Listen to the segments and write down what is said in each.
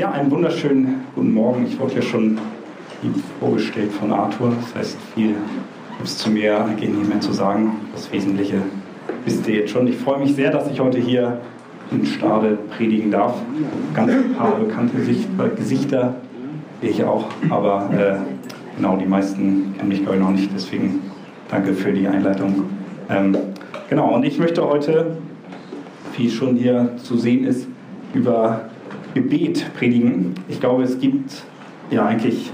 Ja, einen wunderschönen guten Morgen. Ich wurde ja schon vorgestellt von Arthur. Das heißt, viel gibt es zu mir eigentlich nicht mehr zu sagen. Das Wesentliche wisst ihr jetzt schon. Ich freue mich sehr, dass ich heute hier in Stade predigen darf. Ganz ein paar bekannte Gesichter, ich auch, aber äh, genau, die meisten kennen mich glaube ich noch nicht. Deswegen danke für die Einleitung. Ähm, genau, und ich möchte heute, wie schon hier zu sehen ist, über Gebet predigen. Ich glaube, es gibt ja eigentlich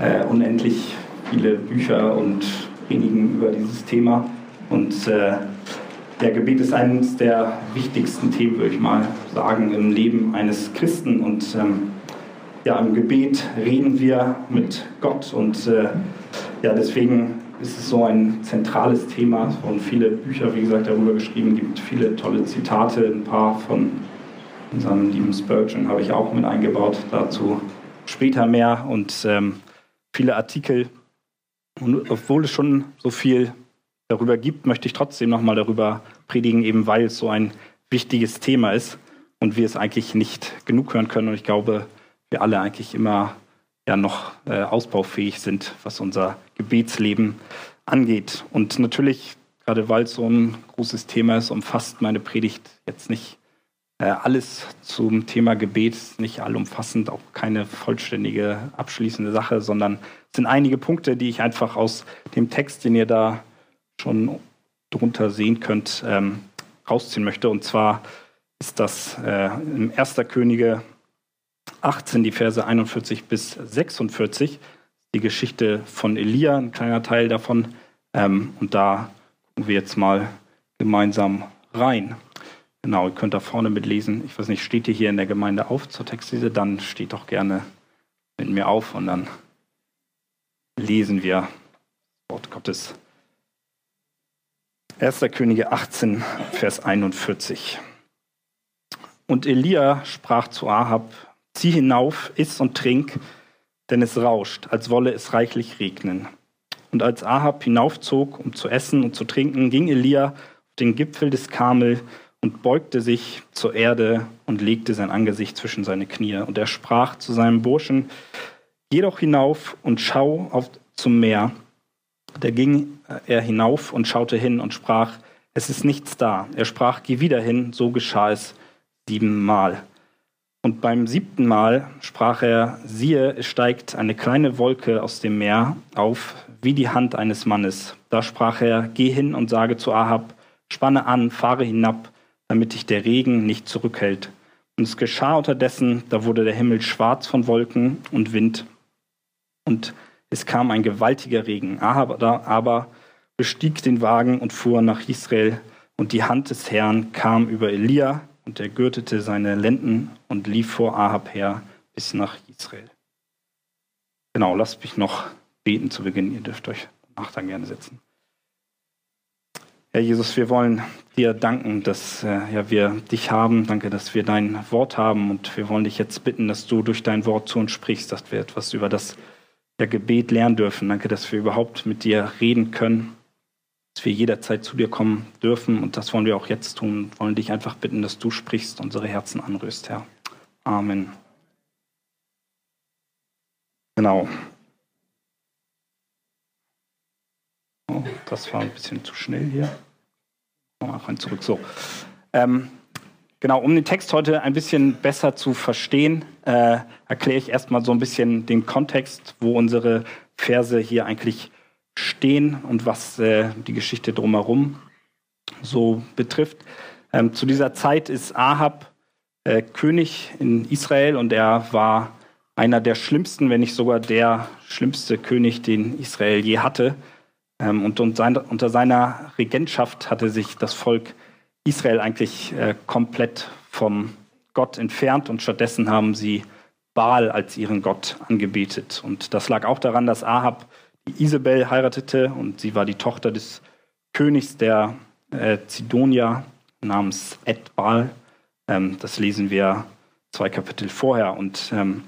äh, unendlich viele Bücher und Predigen über dieses Thema. Und äh, der Gebet ist eines der wichtigsten Themen, würde ich mal sagen, im Leben eines Christen. Und ähm, ja, im Gebet reden wir mit Gott. Und äh, ja, deswegen ist es so ein zentrales Thema und viele Bücher, wie gesagt, darüber geschrieben, gibt viele tolle Zitate, ein paar von Unseren lieben Spurgeon habe ich auch mit eingebaut, dazu später mehr und ähm, viele Artikel. Und obwohl es schon so viel darüber gibt, möchte ich trotzdem nochmal darüber predigen, eben weil es so ein wichtiges Thema ist und wir es eigentlich nicht genug hören können. Und ich glaube, wir alle eigentlich immer ja noch äh, ausbaufähig sind, was unser Gebetsleben angeht. Und natürlich, gerade weil es so ein großes Thema ist, umfasst meine Predigt jetzt nicht alles zum Thema Gebet ist nicht allumfassend, auch keine vollständige abschließende Sache, sondern es sind einige Punkte, die ich einfach aus dem Text, den ihr da schon drunter sehen könnt, ähm, rausziehen möchte. Und zwar ist das äh, im 1. Könige 18, die Verse 41 bis 46, die Geschichte von Elia, ein kleiner Teil davon. Ähm, und da gucken wir jetzt mal gemeinsam rein. Genau, ihr könnt da vorne mitlesen. Ich weiß nicht, steht ihr hier in der Gemeinde auf zur Textlese? Dann steht doch gerne mit mir auf und dann lesen wir das Wort Gottes. 1. Könige 18, Vers 41. Und Elia sprach zu Ahab, zieh hinauf, iss und trink, denn es rauscht, als wolle es reichlich regnen. Und als Ahab hinaufzog, um zu essen und zu trinken, ging Elia auf den Gipfel des Karmel und beugte sich zur Erde und legte sein Angesicht zwischen seine Knie. Und er sprach zu seinem Burschen, Geh doch hinauf und schau auf zum Meer. Da ging er hinauf und schaute hin und sprach, es ist nichts da. Er sprach, geh wieder hin, so geschah es siebenmal. Und beim siebten Mal sprach er, siehe, es steigt eine kleine Wolke aus dem Meer auf, wie die Hand eines Mannes. Da sprach er, geh hin und sage zu Ahab, spanne an, fahre hinab, damit dich der Regen nicht zurückhält. Und es geschah unterdessen, da wurde der Himmel schwarz von Wolken und Wind. Und es kam ein gewaltiger Regen. Ahab aber bestieg den Wagen und fuhr nach Israel. Und die Hand des Herrn kam über Elia, und er gürtete seine Lenden und lief vor Ahab her bis nach Israel. Genau, lasst mich noch beten zu Beginn. Ihr dürft euch danach dann gerne setzen. Herr Jesus, wir wollen dir danken, dass äh, ja, wir dich haben. Danke, dass wir dein Wort haben. Und wir wollen dich jetzt bitten, dass du durch dein Wort zu uns sprichst, dass wir etwas über das ja, Gebet lernen dürfen. Danke, dass wir überhaupt mit dir reden können, dass wir jederzeit zu dir kommen dürfen. Und das wollen wir auch jetzt tun. Wir wollen dich einfach bitten, dass du sprichst, unsere Herzen anrührst, Herr. Amen. Genau. Das war ein bisschen zu schnell hier. Mal rein zurück. So. Ähm, genau, um den Text heute ein bisschen besser zu verstehen, äh, erkläre ich erstmal so ein bisschen den Kontext, wo unsere Verse hier eigentlich stehen und was äh, die Geschichte drumherum so betrifft. Ähm, zu dieser Zeit ist Ahab äh, König in Israel und er war einer der schlimmsten, wenn nicht sogar der schlimmste König, den Israel je hatte. Ähm, und unter seiner Regentschaft hatte sich das Volk Israel eigentlich äh, komplett vom Gott entfernt und stattdessen haben sie Baal als ihren Gott angebetet. Und das lag auch daran, dass Ahab die Isabel heiratete und sie war die Tochter des Königs der äh, Zidonia namens Edbal. Ähm, das lesen wir zwei Kapitel vorher. Und ähm,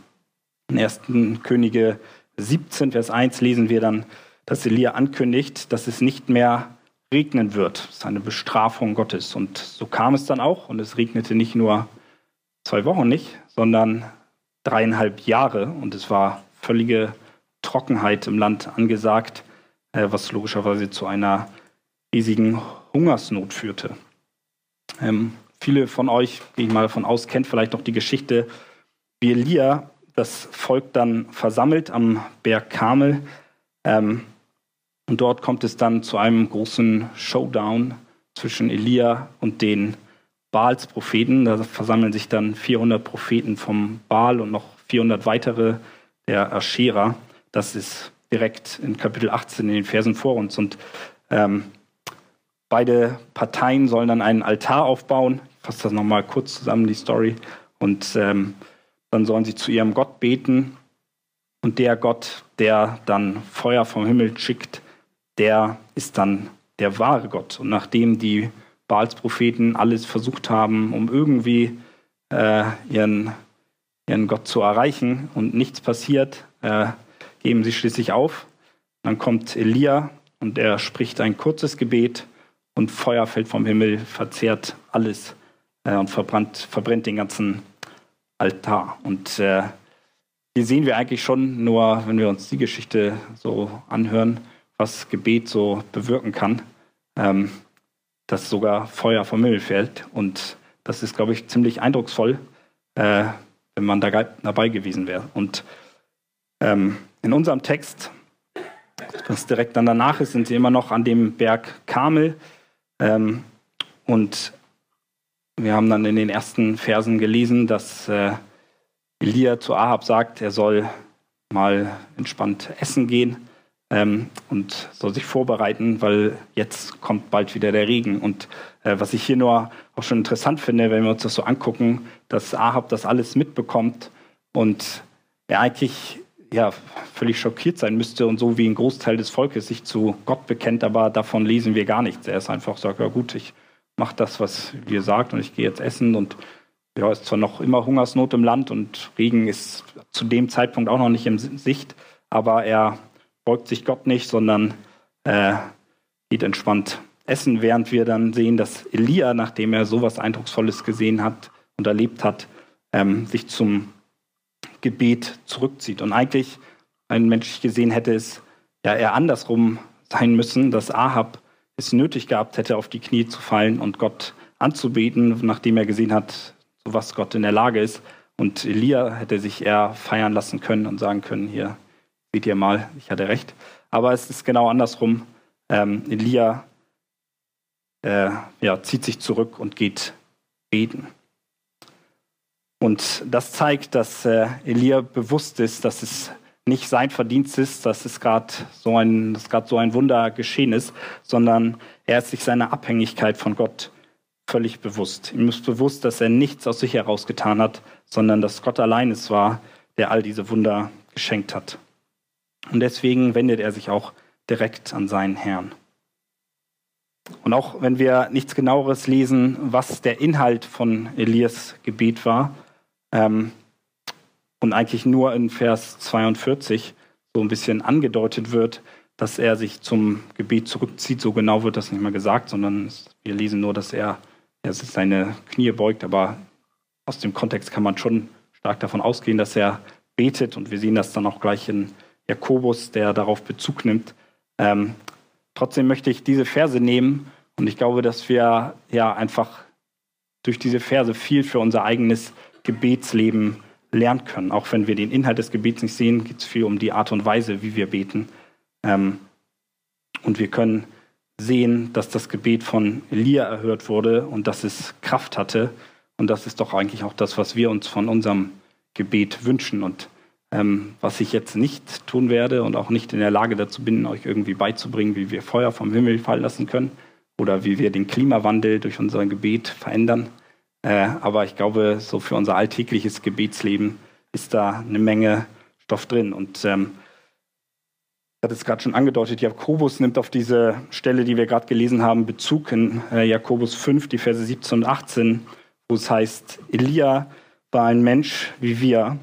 in 1. Könige 17, Vers 1 lesen wir dann, dass Elia ankündigt, dass es nicht mehr regnen wird. Das ist eine Bestrafung Gottes. Und so kam es dann auch. Und es regnete nicht nur zwei Wochen nicht, sondern dreieinhalb Jahre und es war völlige Trockenheit im Land angesagt, äh, was logischerweise zu einer riesigen Hungersnot führte. Ähm, viele von euch, gehe ich mal davon aus, kennt vielleicht noch die Geschichte, wie Elia das Volk dann versammelt am Berg Kamel. Ähm, und dort kommt es dann zu einem großen Showdown zwischen Elia und den Baals Propheten. Da versammeln sich dann 400 Propheten vom Baal und noch 400 weitere der Aschera. Das ist direkt in Kapitel 18 in den Versen vor uns. Und ähm, beide Parteien sollen dann einen Altar aufbauen. Ich fasse das nochmal kurz zusammen, die Story. Und ähm, dann sollen sie zu ihrem Gott beten. Und der Gott, der dann Feuer vom Himmel schickt, der ist dann der wahre Gott. Und nachdem die Baals-Propheten alles versucht haben, um irgendwie äh, ihren, ihren Gott zu erreichen und nichts passiert, äh, geben sie schließlich auf. Dann kommt Elia und er spricht ein kurzes Gebet und Feuer fällt vom Himmel, verzehrt alles äh, und verbrannt, verbrennt den ganzen Altar. Und äh, hier sehen wir eigentlich schon, nur wenn wir uns die Geschichte so anhören, was Gebet so bewirken kann. Ähm, dass sogar Feuer vom Himmel fällt. Und das ist, glaube ich, ziemlich eindrucksvoll, äh, wenn man da dabei gewesen wäre. Und ähm, in unserem Text, was direkt dann danach ist, sind sie immer noch an dem Berg Kamel. Ähm, und wir haben dann in den ersten Versen gelesen, dass äh, Elia zu Ahab sagt, er soll mal entspannt essen gehen ähm, und soll sich vorbereiten, weil jetzt kommt bald wieder der Regen. Und äh, was ich hier nur auch schon interessant finde, wenn wir uns das so angucken, dass Ahab das alles mitbekommt und er eigentlich ja, völlig schockiert sein müsste und so wie ein Großteil des Volkes sich zu Gott bekennt, aber davon lesen wir gar nichts. Er ist einfach sagt, ja gut, ich mache das, was ihr sagt und ich gehe jetzt essen und ja, ist zwar noch immer Hungersnot im Land und Regen ist zu dem Zeitpunkt auch noch nicht in Sicht, aber er beugt sich Gott nicht, sondern äh, geht entspannt essen, während wir dann sehen, dass Elia, nachdem er sowas Eindrucksvolles gesehen hat und erlebt hat, ähm, sich zum Gebet zurückzieht. Und eigentlich, ein menschlich gesehen, hätte es ja eher andersrum sein müssen, dass Ahab es nötig gehabt hätte, auf die Knie zu fallen und Gott anzubeten, nachdem er gesehen hat, zu was Gott in der Lage ist. Und Elia hätte sich eher feiern lassen können und sagen können, hier, Seht ihr mal, ich hatte recht. Aber es ist genau andersrum. Ähm, Elia äh, ja, zieht sich zurück und geht beten. Und das zeigt, dass äh, Elia bewusst ist, dass es nicht sein Verdienst ist, dass es gerade so ein, so ein Wunder geschehen ist, sondern er ist sich seiner Abhängigkeit von Gott völlig bewusst. Ihm ist bewusst, dass er nichts aus sich heraus getan hat, sondern dass Gott allein es war, der all diese Wunder geschenkt hat. Und deswegen wendet er sich auch direkt an seinen Herrn. Und auch wenn wir nichts genaueres lesen, was der Inhalt von Elias Gebet war, ähm, und eigentlich nur in Vers 42 so ein bisschen angedeutet wird, dass er sich zum Gebet zurückzieht. So genau wird das nicht mal gesagt, sondern wir lesen nur, dass er, er seine Knie beugt. Aber aus dem Kontext kann man schon stark davon ausgehen, dass er betet. Und wir sehen das dann auch gleich in Jakobus, der darauf Bezug nimmt. Ähm, trotzdem möchte ich diese Verse nehmen und ich glaube, dass wir ja einfach durch diese Verse viel für unser eigenes Gebetsleben lernen können. Auch wenn wir den Inhalt des Gebets nicht sehen, geht es viel um die Art und Weise, wie wir beten. Ähm, und wir können sehen, dass das Gebet von Elia erhört wurde und dass es Kraft hatte. Und das ist doch eigentlich auch das, was wir uns von unserem Gebet wünschen. Und ähm, was ich jetzt nicht tun werde und auch nicht in der Lage dazu bin, euch irgendwie beizubringen, wie wir Feuer vom Himmel fallen lassen können oder wie wir den Klimawandel durch unser Gebet verändern. Äh, aber ich glaube, so für unser alltägliches Gebetsleben ist da eine Menge Stoff drin. Und ähm, ich hatte es gerade schon angedeutet, Jakobus nimmt auf diese Stelle, die wir gerade gelesen haben, Bezug in äh, Jakobus 5, die Verse 17 und 18, wo es heißt, Elia war ein Mensch wie wir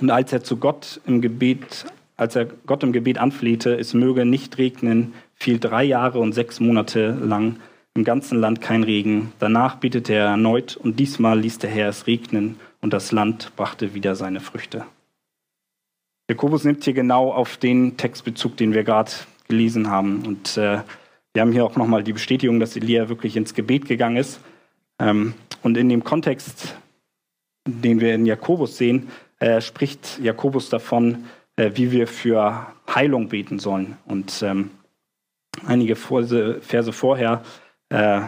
und als er zu Gott im Gebet, als er Gott im Gebet anflehte, es möge nicht regnen, fiel drei Jahre und sechs Monate lang im ganzen Land kein Regen. Danach betete er erneut und diesmal ließ der Herr es regnen und das Land brachte wieder seine Früchte. Jakobus nimmt hier genau auf den Textbezug, den wir gerade gelesen haben. Und äh, wir haben hier auch nochmal die Bestätigung, dass Elia wirklich ins Gebet gegangen ist. Ähm, und in dem Kontext, den wir in Jakobus sehen, äh, spricht Jakobus davon, äh, wie wir für Heilung beten sollen. Und ähm, einige Verse, Verse vorher äh,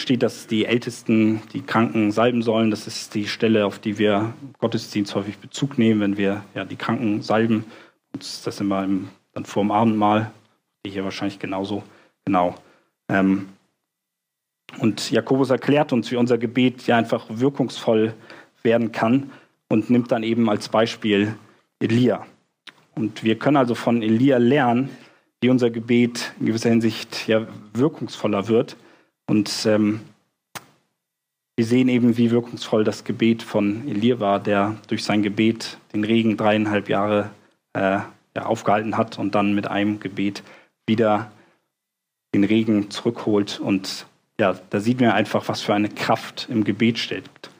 steht, dass die Ältesten die Kranken salben sollen. Das ist die Stelle, auf die wir Gottesdienst häufig Bezug nehmen, wenn wir ja, die Kranken salben. Und das immer im, dann vor dem Abendmahl. Hier wahrscheinlich genauso. Genau. Ähm, und Jakobus erklärt uns, wie unser Gebet ja einfach wirkungsvoll werden kann und nimmt dann eben als Beispiel Elia. Und wir können also von Elia lernen, wie unser Gebet in gewisser Hinsicht ja wirkungsvoller wird. Und ähm, wir sehen eben, wie wirkungsvoll das Gebet von Elia war, der durch sein Gebet den Regen dreieinhalb Jahre äh, ja, aufgehalten hat und dann mit einem Gebet wieder den Regen zurückholt. Und ja, da sieht man einfach, was für eine Kraft im Gebet steckt.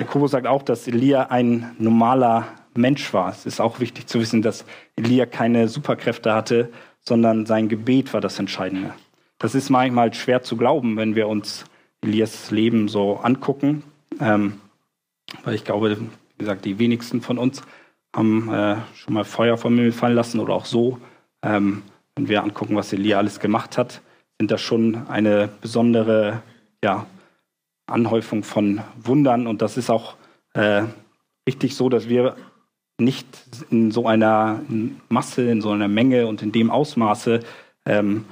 Jakobus sagt auch, dass Elia ein normaler Mensch war. Es ist auch wichtig zu wissen, dass Elia keine Superkräfte hatte, sondern sein Gebet war das Entscheidende. Das ist manchmal schwer zu glauben, wenn wir uns Elias Leben so angucken. Ähm, weil ich glaube, wie gesagt, die wenigsten von uns haben äh, schon mal Feuer vom Himmel fallen lassen oder auch so. Ähm, wenn wir angucken, was Elia alles gemacht hat, sind das schon eine besondere ja, Anhäufung von Wundern. Und das ist auch äh, richtig so, dass wir nicht in so einer Masse, in so einer Menge und in dem Ausmaße ähm,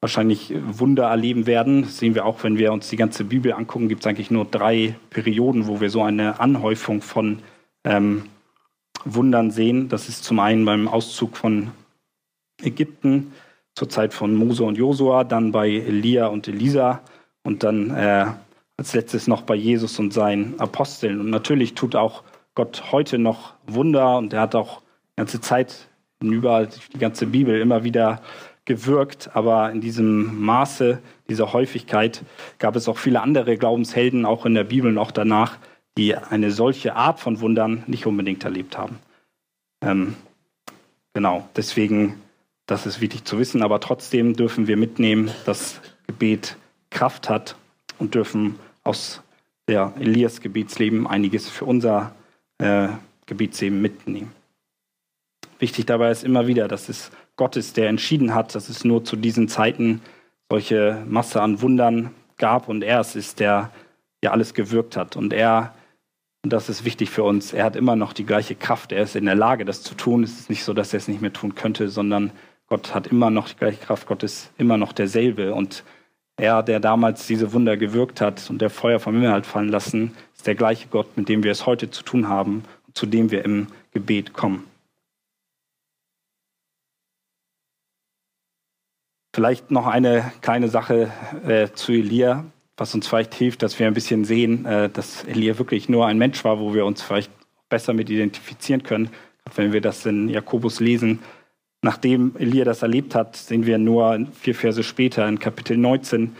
wahrscheinlich Wunder erleben werden. Das sehen wir auch, wenn wir uns die ganze Bibel angucken, gibt es eigentlich nur drei Perioden, wo wir so eine Anhäufung von ähm, Wundern sehen. Das ist zum einen beim Auszug von Ägypten zur Zeit von Mose und Josua, dann bei Elia und Elisa und dann äh, als letztes noch bei Jesus und seinen Aposteln. Und natürlich tut auch Gott heute noch Wunder und er hat auch die ganze Zeit über die ganze Bibel immer wieder gewirkt, aber in diesem Maße, dieser Häufigkeit gab es auch viele andere Glaubenshelden, auch in der Bibel und auch danach, die eine solche Art von Wundern nicht unbedingt erlebt haben. Ähm, genau, deswegen, das ist wichtig zu wissen, aber trotzdem dürfen wir mitnehmen, dass Gebet Kraft hat und dürfen aus der Elias Gebetsleben einiges für unser äh, Gebetsleben mitnehmen. Wichtig dabei ist immer wieder, dass es Gott ist, der entschieden hat, dass es nur zu diesen Zeiten solche Masse an Wundern gab und er es ist, der ja alles gewirkt hat. Und er, und das ist wichtig für uns, er hat immer noch die gleiche Kraft. Er ist in der Lage, das zu tun. Es ist nicht so, dass er es nicht mehr tun könnte, sondern Gott hat immer noch die gleiche Kraft. Gott ist immer noch derselbe. Und er, der damals diese Wunder gewirkt hat und der Feuer vom Himmel hat fallen lassen, ist der gleiche Gott, mit dem wir es heute zu tun haben und zu dem wir im Gebet kommen. Vielleicht noch eine kleine Sache äh, zu Elia, was uns vielleicht hilft, dass wir ein bisschen sehen, äh, dass Elia wirklich nur ein Mensch war, wo wir uns vielleicht besser mit identifizieren können. Wenn wir das in Jakobus lesen, Nachdem Elia das erlebt hat, sehen wir nur vier Verse später in Kapitel 19,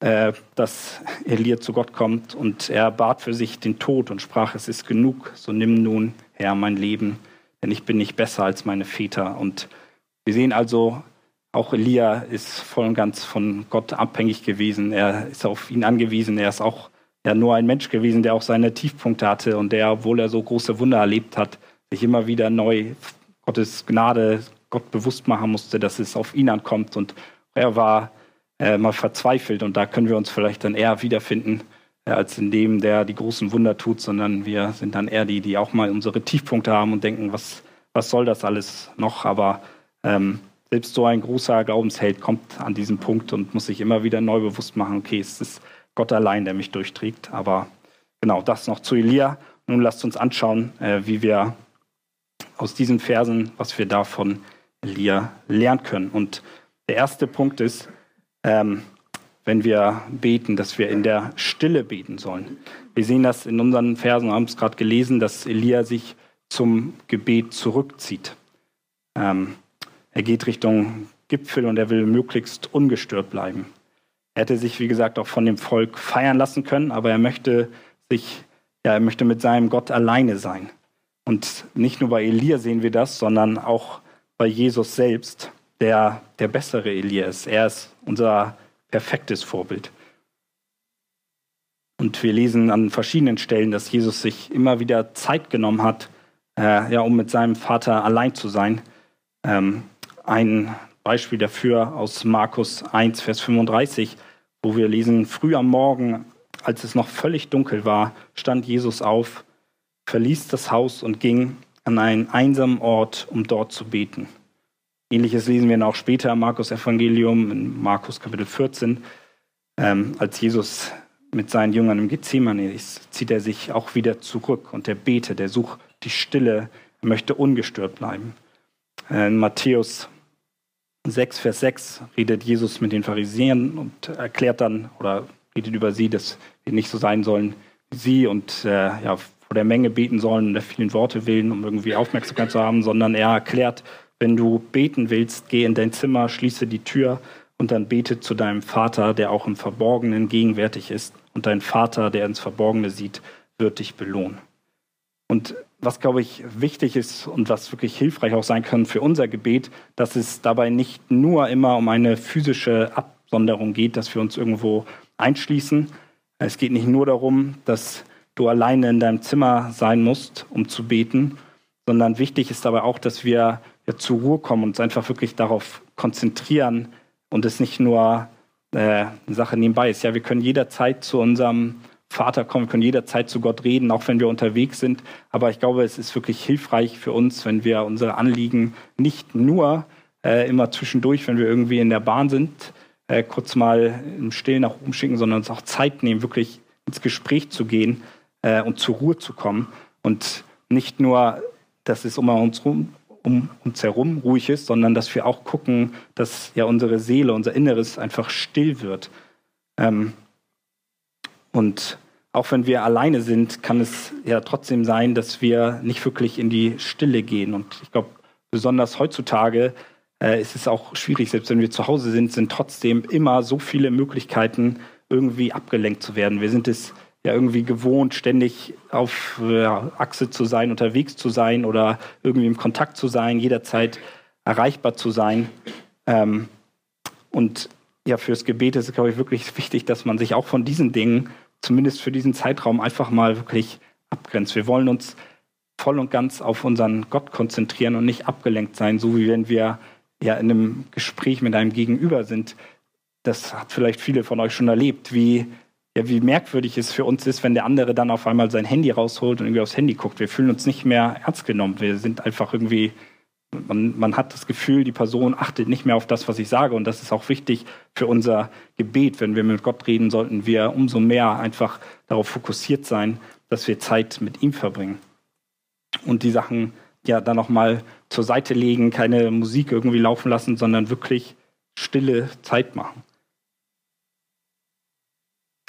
äh, dass Elia zu Gott kommt und er bat für sich den Tod und sprach, es ist genug, so nimm nun, Herr, mein Leben, denn ich bin nicht besser als meine Väter. Und wir sehen also, auch Elia ist voll und ganz von Gott abhängig gewesen. Er ist auf ihn angewiesen. Er ist auch ja, nur ein Mensch gewesen, der auch seine Tiefpunkte hatte und der, obwohl er so große Wunder erlebt hat, sich immer wieder neu Gottes Gnade, Gott bewusst machen musste, dass es auf ihn ankommt. Und er war äh, mal verzweifelt und da können wir uns vielleicht dann eher wiederfinden, äh, als in dem, der die großen Wunder tut, sondern wir sind dann eher die, die auch mal unsere Tiefpunkte haben und denken, was, was soll das alles noch? Aber ähm, selbst so ein großer Glaubensheld kommt an diesen Punkt und muss sich immer wieder neu bewusst machen, okay, es ist Gott allein, der mich durchträgt. Aber genau, das noch zu Elia. Nun lasst uns anschauen, äh, wie wir aus diesen Versen, was wir davon Elia lernen können. Und der erste Punkt ist, ähm, wenn wir beten, dass wir in der Stille beten sollen. Wir sehen das in unseren Versen, haben es gerade gelesen, dass Elia sich zum Gebet zurückzieht. Ähm, er geht Richtung Gipfel und er will möglichst ungestört bleiben. Er hätte sich, wie gesagt, auch von dem Volk feiern lassen können, aber er möchte sich ja, er möchte mit seinem Gott alleine sein. Und nicht nur bei Elia sehen wir das, sondern auch bei Jesus selbst, der der bessere Elia ist. Er ist unser perfektes Vorbild. Und wir lesen an verschiedenen Stellen, dass Jesus sich immer wieder Zeit genommen hat, äh, ja, um mit seinem Vater allein zu sein. Ähm, ein Beispiel dafür aus Markus 1, Vers 35, wo wir lesen, früh am Morgen, als es noch völlig dunkel war, stand Jesus auf, verließ das Haus und ging an einen einsamen Ort, um dort zu beten. Ähnliches lesen wir auch später im Markus Evangelium, in Markus Kapitel 14, ähm, als Jesus mit seinen Jüngern im Gethsemane ist, zieht er sich auch wieder zurück und er betet, er sucht die Stille, er möchte ungestört bleiben. Äh, in Matthäus 6, Vers 6 redet Jesus mit den Pharisäern und erklärt dann oder redet über sie, dass wir nicht so sein sollen wie sie und äh, ja, vor der Menge beten sollen, der vielen Worte willen, um irgendwie Aufmerksamkeit zu haben, sondern er erklärt, wenn du beten willst, geh in dein Zimmer, schließe die Tür und dann bete zu deinem Vater, der auch im Verborgenen gegenwärtig ist. Und dein Vater, der ins Verborgene sieht, wird dich belohnen. Und was, glaube ich, wichtig ist und was wirklich hilfreich auch sein kann für unser Gebet, dass es dabei nicht nur immer um eine physische Absonderung geht, dass wir uns irgendwo einschließen. Es geht nicht nur darum, dass du alleine in deinem Zimmer sein musst, um zu beten, sondern wichtig ist dabei auch, dass wir ja, zur Ruhe kommen und uns einfach wirklich darauf konzentrieren, und es nicht nur äh, eine Sache nebenbei ist. Ja, wir können jederzeit zu unserem Vater kommen, wir können jederzeit zu Gott reden, auch wenn wir unterwegs sind. Aber ich glaube, es ist wirklich hilfreich für uns, wenn wir unsere Anliegen nicht nur äh, immer zwischendurch, wenn wir irgendwie in der Bahn sind, äh, kurz mal im Stillen nach oben schicken, sondern uns auch Zeit nehmen, wirklich ins Gespräch zu gehen äh, und zur Ruhe zu kommen. Und nicht nur, dass es um uns rum, um uns herum ruhig ist, sondern dass wir auch gucken, dass ja unsere Seele, unser Inneres einfach still wird. Ähm, und auch wenn wir alleine sind, kann es ja trotzdem sein, dass wir nicht wirklich in die Stille gehen. Und ich glaube, besonders heutzutage äh, ist es auch schwierig, selbst wenn wir zu Hause sind, sind trotzdem immer so viele Möglichkeiten, irgendwie abgelenkt zu werden. Wir sind es ja irgendwie gewohnt, ständig auf ja, Achse zu sein, unterwegs zu sein oder irgendwie im Kontakt zu sein, jederzeit erreichbar zu sein. Ähm, und ja, fürs Gebet ist es, glaube ich, wirklich wichtig, dass man sich auch von diesen Dingen, zumindest für diesen Zeitraum, einfach mal wirklich abgrenzt. Wir wollen uns voll und ganz auf unseren Gott konzentrieren und nicht abgelenkt sein, so wie wenn wir ja in einem Gespräch mit einem Gegenüber sind. Das hat vielleicht viele von euch schon erlebt, wie ja, wie merkwürdig es für uns ist, wenn der andere dann auf einmal sein Handy rausholt und irgendwie aufs Handy guckt. Wir fühlen uns nicht mehr ernst genommen. Wir sind einfach irgendwie, man, man hat das Gefühl, die Person achtet nicht mehr auf das, was ich sage. Und das ist auch wichtig für unser Gebet. Wenn wir mit Gott reden, sollten wir umso mehr einfach darauf fokussiert sein, dass wir Zeit mit ihm verbringen. Und die Sachen ja dann nochmal zur Seite legen, keine Musik irgendwie laufen lassen, sondern wirklich stille Zeit machen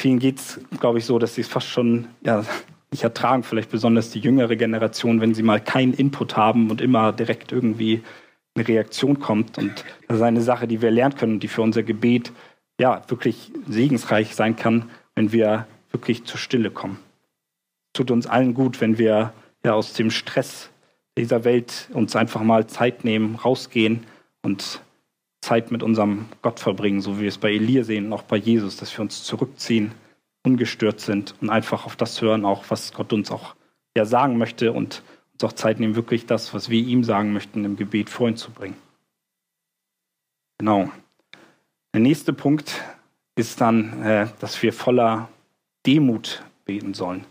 vielen geht es, glaube ich, so, dass sie es fast schon ja, nicht ertragen, vielleicht besonders die jüngere Generation, wenn sie mal keinen Input haben und immer direkt irgendwie eine Reaktion kommt. Und das ist eine Sache, die wir lernen können und die für unser Gebet ja wirklich segensreich sein kann, wenn wir wirklich zur Stille kommen. Tut uns allen gut, wenn wir ja aus dem Stress dieser Welt uns einfach mal Zeit nehmen, rausgehen und Zeit mit unserem Gott verbringen, so wie wir es bei Elia sehen und auch bei Jesus, dass wir uns zurückziehen, ungestört sind und einfach auf das hören, auch was Gott uns auch ja sagen möchte und uns auch Zeit nehmen, wirklich das, was wir ihm sagen möchten, im Gebet vor ihn zu bringen. Genau. Der nächste Punkt ist dann, äh, dass wir voller Demut beten sollen.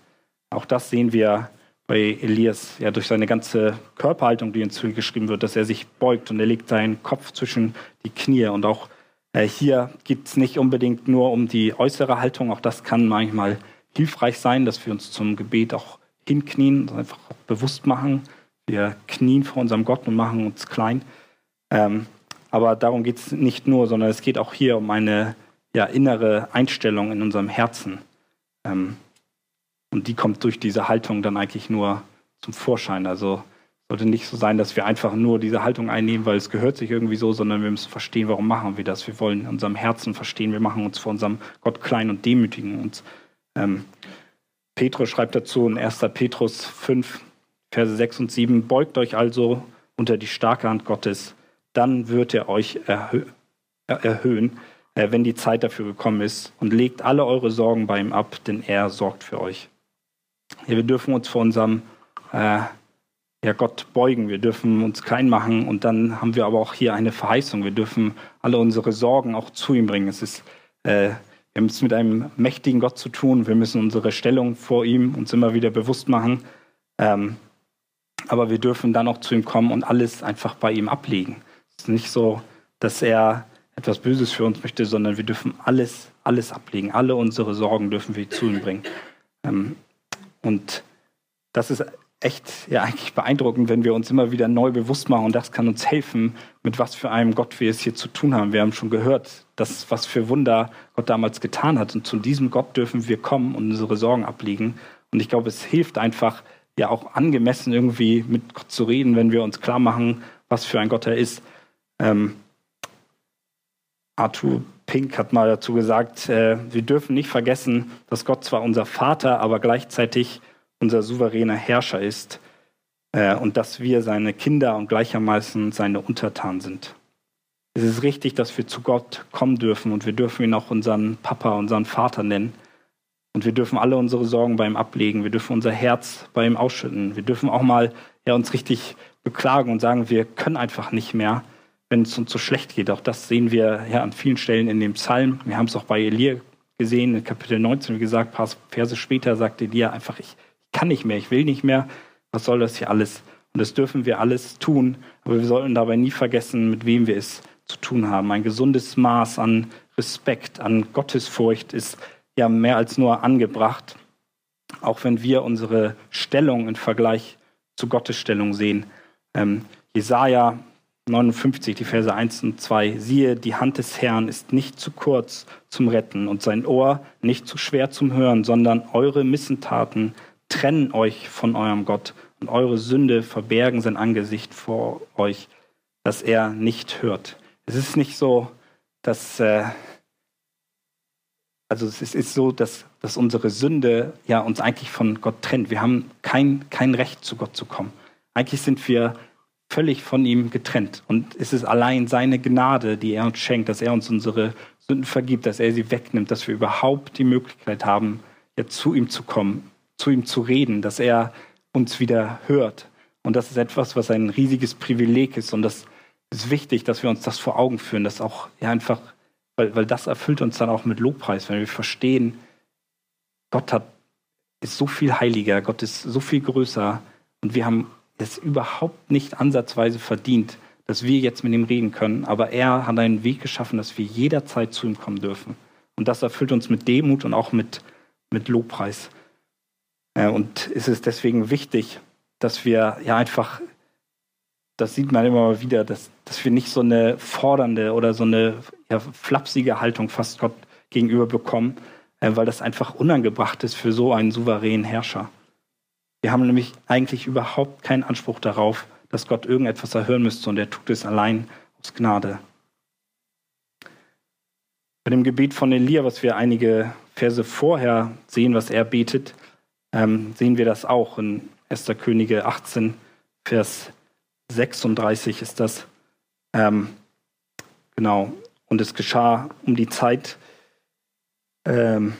Auch das sehen wir bei Elias ja durch seine ganze Körperhaltung, die uns geschrieben wird, dass er sich beugt und er legt seinen Kopf zwischen die Knie. Und auch äh, hier geht es nicht unbedingt nur um die äußere Haltung, auch das kann manchmal hilfreich sein, dass wir uns zum Gebet auch hinknien, einfach bewusst machen. Wir knien vor unserem Gott und machen uns klein. Ähm, aber darum geht es nicht nur, sondern es geht auch hier um eine ja, innere Einstellung in unserem Herzen. Ähm, und die kommt durch diese Haltung dann eigentlich nur zum Vorschein. Also sollte nicht so sein, dass wir einfach nur diese Haltung einnehmen, weil es gehört sich irgendwie so, sondern wir müssen verstehen, warum machen wir das. Wir wollen in unserem Herzen verstehen, wir machen uns vor unserem Gott klein und demütigen uns. Ähm, Petrus schreibt dazu in 1. Petrus 5, Verse 6 und 7, beugt euch also unter die starke Hand Gottes, dann wird er euch erhö erhöhen, äh, wenn die Zeit dafür gekommen ist, und legt alle eure Sorgen bei ihm ab, denn er sorgt für euch. Ja, wir dürfen uns vor unserem äh, ja, Gott beugen, wir dürfen uns klein machen und dann haben wir aber auch hier eine Verheißung. Wir dürfen alle unsere Sorgen auch zu ihm bringen. Es ist, äh, wir haben es mit einem mächtigen Gott zu tun. Wir müssen unsere Stellung vor ihm uns immer wieder bewusst machen. Ähm, aber wir dürfen dann auch zu ihm kommen und alles einfach bei ihm ablegen. Es ist nicht so, dass er etwas Böses für uns möchte, sondern wir dürfen alles, alles ablegen. Alle unsere Sorgen dürfen wir zu ihm bringen. Ähm, und das ist echt ja eigentlich beeindruckend, wenn wir uns immer wieder neu bewusst machen und das kann uns helfen, mit was für einem Gott wir es hier zu tun haben. Wir haben schon gehört, dass was für Wunder Gott damals getan hat und zu diesem Gott dürfen wir kommen und unsere Sorgen ablegen. Und ich glaube, es hilft einfach, ja auch angemessen irgendwie mit Gott zu reden, wenn wir uns klar machen, was für ein Gott er ist. Ähm, Arthur Pink hat mal dazu gesagt, äh, wir dürfen nicht vergessen, dass Gott zwar unser Vater, aber gleichzeitig unser souveräner Herrscher ist äh, und dass wir seine Kinder und gleichermaßen seine Untertanen sind. Es ist richtig, dass wir zu Gott kommen dürfen und wir dürfen ihn auch unseren Papa, unseren Vater nennen. Und wir dürfen alle unsere Sorgen bei ihm ablegen. Wir dürfen unser Herz bei ihm ausschütten. Wir dürfen auch mal ja, uns richtig beklagen und sagen, wir können einfach nicht mehr, wenn es uns so schlecht geht. Auch das sehen wir ja an vielen Stellen in dem Psalm. Wir haben es auch bei Elia gesehen, in Kapitel 19, wie gesagt, ein paar Verse später sagt Elia einfach, ich kann nicht mehr, ich will nicht mehr. Was soll das hier alles? Und das dürfen wir alles tun, aber wir sollten dabei nie vergessen, mit wem wir es zu tun haben. Ein gesundes Maß an Respekt, an Gottesfurcht ist ja mehr als nur angebracht, auch wenn wir unsere Stellung im Vergleich zu Gottes Stellung sehen. Ähm, Jesaja 59, die Verse 1 und 2. Siehe, die Hand des Herrn ist nicht zu kurz zum Retten und sein Ohr nicht zu schwer zum Hören, sondern eure Missentaten trennen euch von eurem Gott und eure Sünde verbergen sein Angesicht vor euch, dass er nicht hört. Es ist nicht so, dass äh, also es ist so, dass, dass unsere Sünde ja uns eigentlich von Gott trennt. Wir haben kein, kein Recht, zu Gott zu kommen. Eigentlich sind wir völlig von ihm getrennt. Und es ist allein seine Gnade, die er uns schenkt, dass er uns unsere Sünden vergibt, dass er sie wegnimmt, dass wir überhaupt die Möglichkeit haben, ja, zu ihm zu kommen, zu ihm zu reden, dass er uns wieder hört. Und das ist etwas, was ein riesiges Privileg ist. Und das ist wichtig, dass wir uns das vor Augen führen, dass auch ja einfach weil, weil das erfüllt uns dann auch mit Lobpreis, wenn wir verstehen, Gott hat, ist so viel heiliger, Gott ist so viel größer und wir haben es überhaupt nicht ansatzweise verdient, dass wir jetzt mit ihm reden können, aber er hat einen Weg geschaffen, dass wir jederzeit zu ihm kommen dürfen. Und das erfüllt uns mit Demut und auch mit, mit Lobpreis. Äh, und es ist deswegen wichtig, dass wir ja einfach das sieht man immer mal wieder, dass, dass wir nicht so eine fordernde oder so eine ja, flapsige Haltung fast Gott gegenüber bekommen, äh, weil das einfach unangebracht ist für so einen souveränen Herrscher. Wir haben nämlich eigentlich überhaupt keinen Anspruch darauf, dass Gott irgendetwas erhören müsste und er tut es allein aus Gnade. Bei dem Gebet von Elia, was wir einige Verse vorher sehen, was er betet, ähm, sehen wir das auch in 1. Könige 18, Vers 36 ist das. Ähm, genau. Und es geschah um die Zeit. Ähm,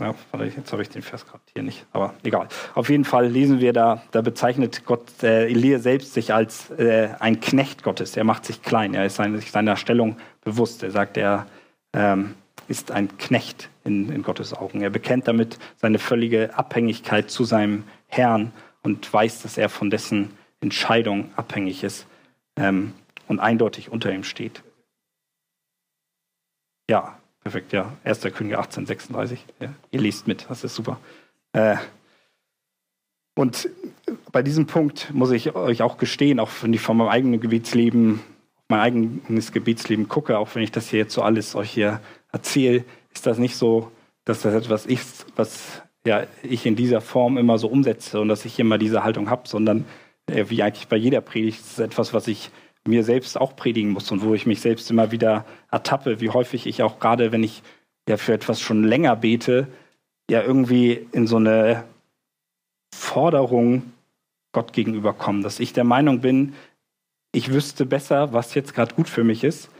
ja, jetzt habe ich den Vers gerade hier nicht, aber egal. Auf jeden Fall lesen wir da, da bezeichnet Gott, äh, Elia selbst sich als äh, ein Knecht Gottes. Er macht sich klein, er ist sich seiner Stellung bewusst. Er sagt, er ähm, ist ein Knecht in, in Gottes Augen. Er bekennt damit seine völlige Abhängigkeit zu seinem Herrn und weiß, dass er von dessen Entscheidung abhängig ist ähm, und eindeutig unter ihm steht. Ja, perfekt, ja. 1. Könige 1836. Ja, ihr liest mit, das ist super. Äh, und bei diesem Punkt muss ich euch auch gestehen, auch wenn ich von meinem eigenen Gebetsleben, mein eigenes Gebetsleben gucke, auch wenn ich das hier jetzt so alles euch hier erzähle, ist das nicht so, dass das etwas ist, was ja, ich in dieser Form immer so umsetze und dass ich immer diese Haltung habe, sondern äh, wie eigentlich bei jeder Predigt ist es etwas, was ich mir selbst auch predigen muss und wo ich mich selbst immer wieder ertappe, wie häufig ich auch gerade, wenn ich ja für etwas schon länger bete, ja irgendwie in so eine Forderung Gott gegenüber kommen, dass ich der Meinung bin, ich wüsste besser, was jetzt gerade gut für mich ist